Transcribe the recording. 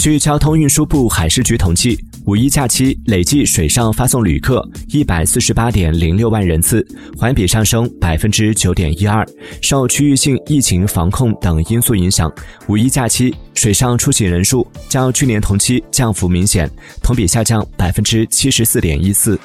据交通运输部海事局统计五一假期累计水上发送旅客一百四十八点零六万人次环比上升百分之九点一二。受区域性疫情防控等因素影响五一假期水上出行人数较去年同期降幅明显同比下降百分之七十四点一四。